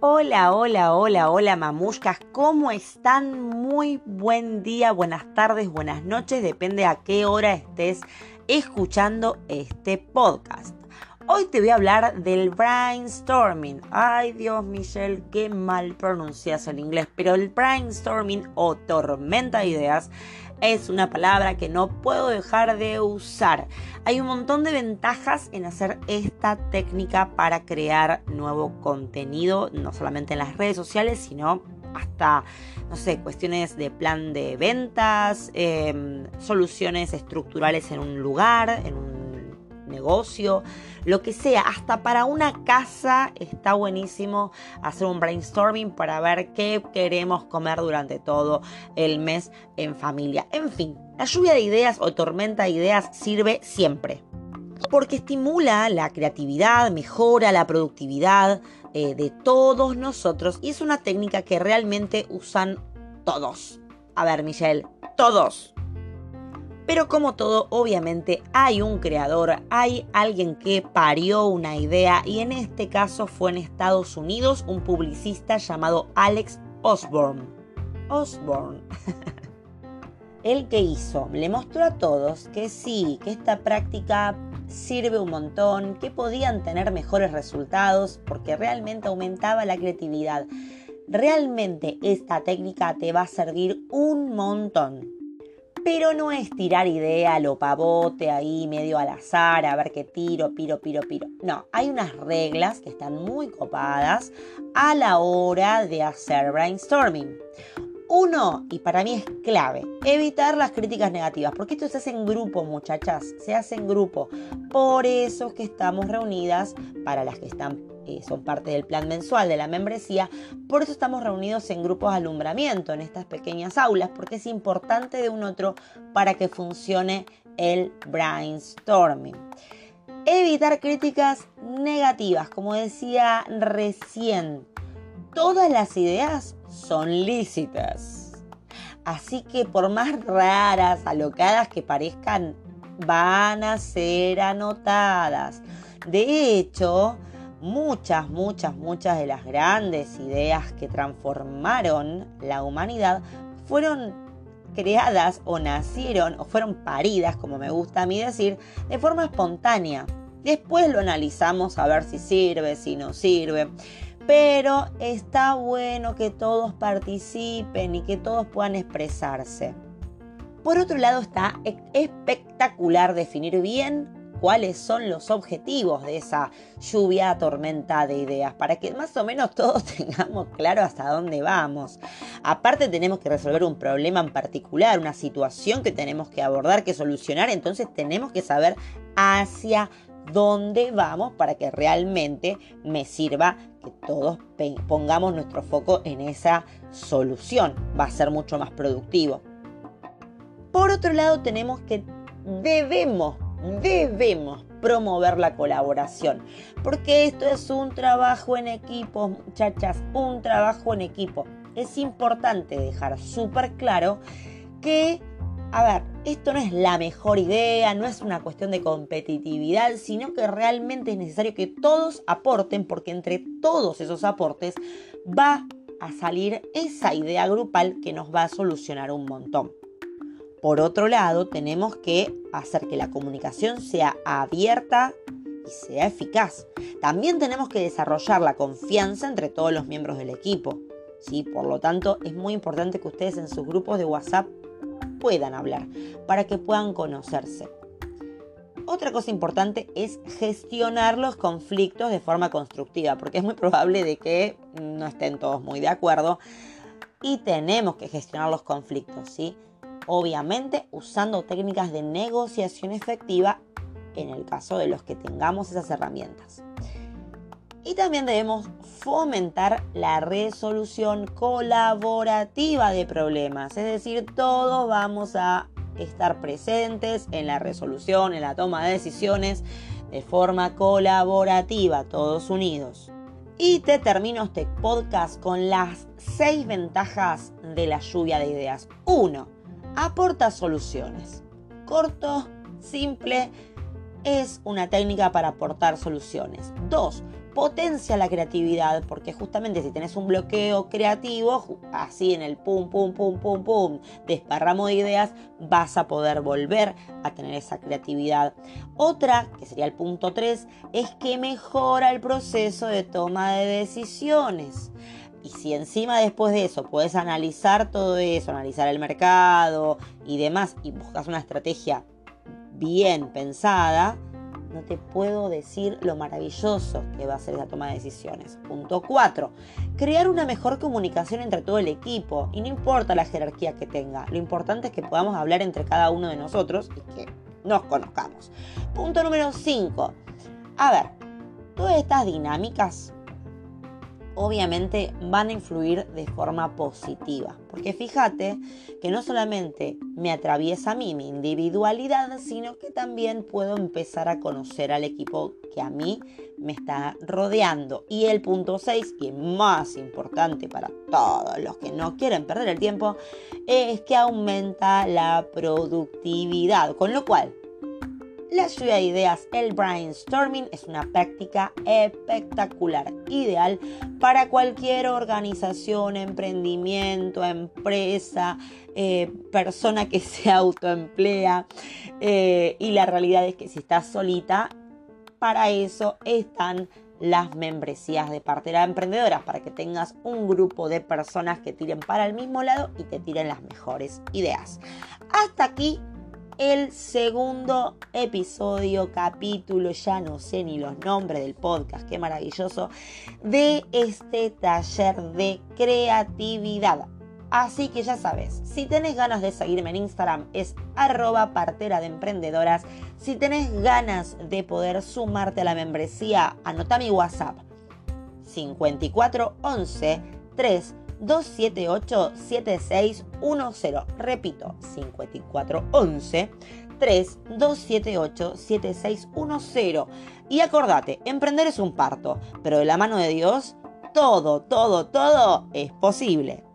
Hola, hola, hola, hola mamushkas, ¿cómo están? Muy buen día, buenas tardes, buenas noches, depende a qué hora estés escuchando este podcast. Hoy te voy a hablar del brainstorming. Ay Dios, Michelle, qué mal pronuncias el inglés, pero el brainstorming o tormenta de ideas es una palabra que no puedo dejar de usar. Hay un montón de ventajas en hacer esta técnica para crear nuevo contenido, no solamente en las redes sociales, sino hasta, no sé, cuestiones de plan de ventas, em, soluciones estructurales en un lugar, en un negocio, lo que sea, hasta para una casa está buenísimo hacer un brainstorming para ver qué queremos comer durante todo el mes en familia. En fin, la lluvia de ideas o tormenta de ideas sirve siempre. Porque estimula la creatividad, mejora la productividad eh, de todos nosotros y es una técnica que realmente usan todos. A ver, Michelle, todos. Pero como todo, obviamente hay un creador, hay alguien que parió una idea y en este caso fue en Estados Unidos un publicista llamado Alex Osborne. Osborne. El que hizo, le mostró a todos que sí, que esta práctica sirve un montón, que podían tener mejores resultados porque realmente aumentaba la creatividad. Realmente esta técnica te va a servir un montón. Pero no es tirar idea lo pavote ahí medio al azar, a ver qué tiro, piro, piro, piro. No, hay unas reglas que están muy copadas a la hora de hacer brainstorming. Uno, y para mí es clave, evitar las críticas negativas, porque esto se hace en grupo, muchachas, se hace en grupo. Por eso es que estamos reunidas, para las que están, son parte del plan mensual de la membresía, por eso estamos reunidos en grupos de alumbramiento, en estas pequeñas aulas, porque es importante de un otro para que funcione el brainstorming. Evitar críticas negativas, como decía recién, todas las ideas son lícitas. Así que por más raras, alocadas que parezcan, van a ser anotadas. De hecho, muchas, muchas, muchas de las grandes ideas que transformaron la humanidad fueron creadas o nacieron o fueron paridas, como me gusta a mí decir, de forma espontánea. Después lo analizamos a ver si sirve, si no sirve pero está bueno que todos participen y que todos puedan expresarse. Por otro lado, está espectacular definir bien cuáles son los objetivos de esa lluvia, tormenta de ideas, para que más o menos todos tengamos claro hasta dónde vamos. Aparte tenemos que resolver un problema en particular, una situación que tenemos que abordar, que solucionar, entonces tenemos que saber hacia dónde vamos para que realmente me sirva que todos pongamos nuestro foco en esa solución. Va a ser mucho más productivo. Por otro lado, tenemos que debemos, debemos promover la colaboración, porque esto es un trabajo en equipo, muchachas, un trabajo en equipo. Es importante dejar súper claro que a ver, esto no es la mejor idea, no es una cuestión de competitividad, sino que realmente es necesario que todos aporten, porque entre todos esos aportes va a salir esa idea grupal que nos va a solucionar un montón. Por otro lado, tenemos que hacer que la comunicación sea abierta y sea eficaz. También tenemos que desarrollar la confianza entre todos los miembros del equipo. ¿sí? Por lo tanto, es muy importante que ustedes en sus grupos de WhatsApp puedan hablar, para que puedan conocerse. Otra cosa importante es gestionar los conflictos de forma constructiva, porque es muy probable de que no estén todos muy de acuerdo y tenemos que gestionar los conflictos, ¿sí? Obviamente usando técnicas de negociación efectiva en el caso de los que tengamos esas herramientas. Y también debemos fomentar la resolución colaborativa de problemas. Es decir, todos vamos a estar presentes en la resolución, en la toma de decisiones de forma colaborativa, todos unidos. Y te termino este podcast con las seis ventajas de la lluvia de ideas. 1. Aporta soluciones. Corto, simple, es una técnica para aportar soluciones. 2 potencia la creatividad, porque justamente si tenés un bloqueo creativo, así en el pum, pum, pum, pum, pum, desparramo de ideas, vas a poder volver a tener esa creatividad. Otra, que sería el punto 3, es que mejora el proceso de toma de decisiones. Y si encima después de eso puedes analizar todo eso, analizar el mercado y demás, y buscas una estrategia bien pensada, no te puedo decir lo maravilloso que va a ser la toma de decisiones. Punto 4. Crear una mejor comunicación entre todo el equipo. Y no importa la jerarquía que tenga. Lo importante es que podamos hablar entre cada uno de nosotros y que nos conozcamos. Punto número 5. A ver, todas estas dinámicas obviamente van a influir de forma positiva. Porque fíjate que no solamente me atraviesa a mí mi individualidad, sino que también puedo empezar a conocer al equipo que a mí me está rodeando. Y el punto 6, y más importante para todos los que no quieren perder el tiempo, es que aumenta la productividad. Con lo cual, la lluvia de ideas, el brainstorming, es una práctica espectacular, ideal para cualquier organización, emprendimiento, empresa, eh, persona que se autoemplea. Eh, y la realidad es que si estás solita, para eso están las membresías de partera emprendedoras, para que tengas un grupo de personas que tiren para el mismo lado y te tiren las mejores ideas. Hasta aquí el segundo episodio, capítulo, ya no sé ni los nombres del podcast, qué maravilloso, de este taller de creatividad. Así que ya sabes, si tenés ganas de seguirme en Instagram es arroba partera de emprendedoras. Si tenés ganas de poder sumarte a la membresía, anota mi WhatsApp 5411 3 278-7610. Repito, 5411 3278-7610. Y acordate, emprender es un parto, pero de la mano de Dios, todo, todo, todo es posible.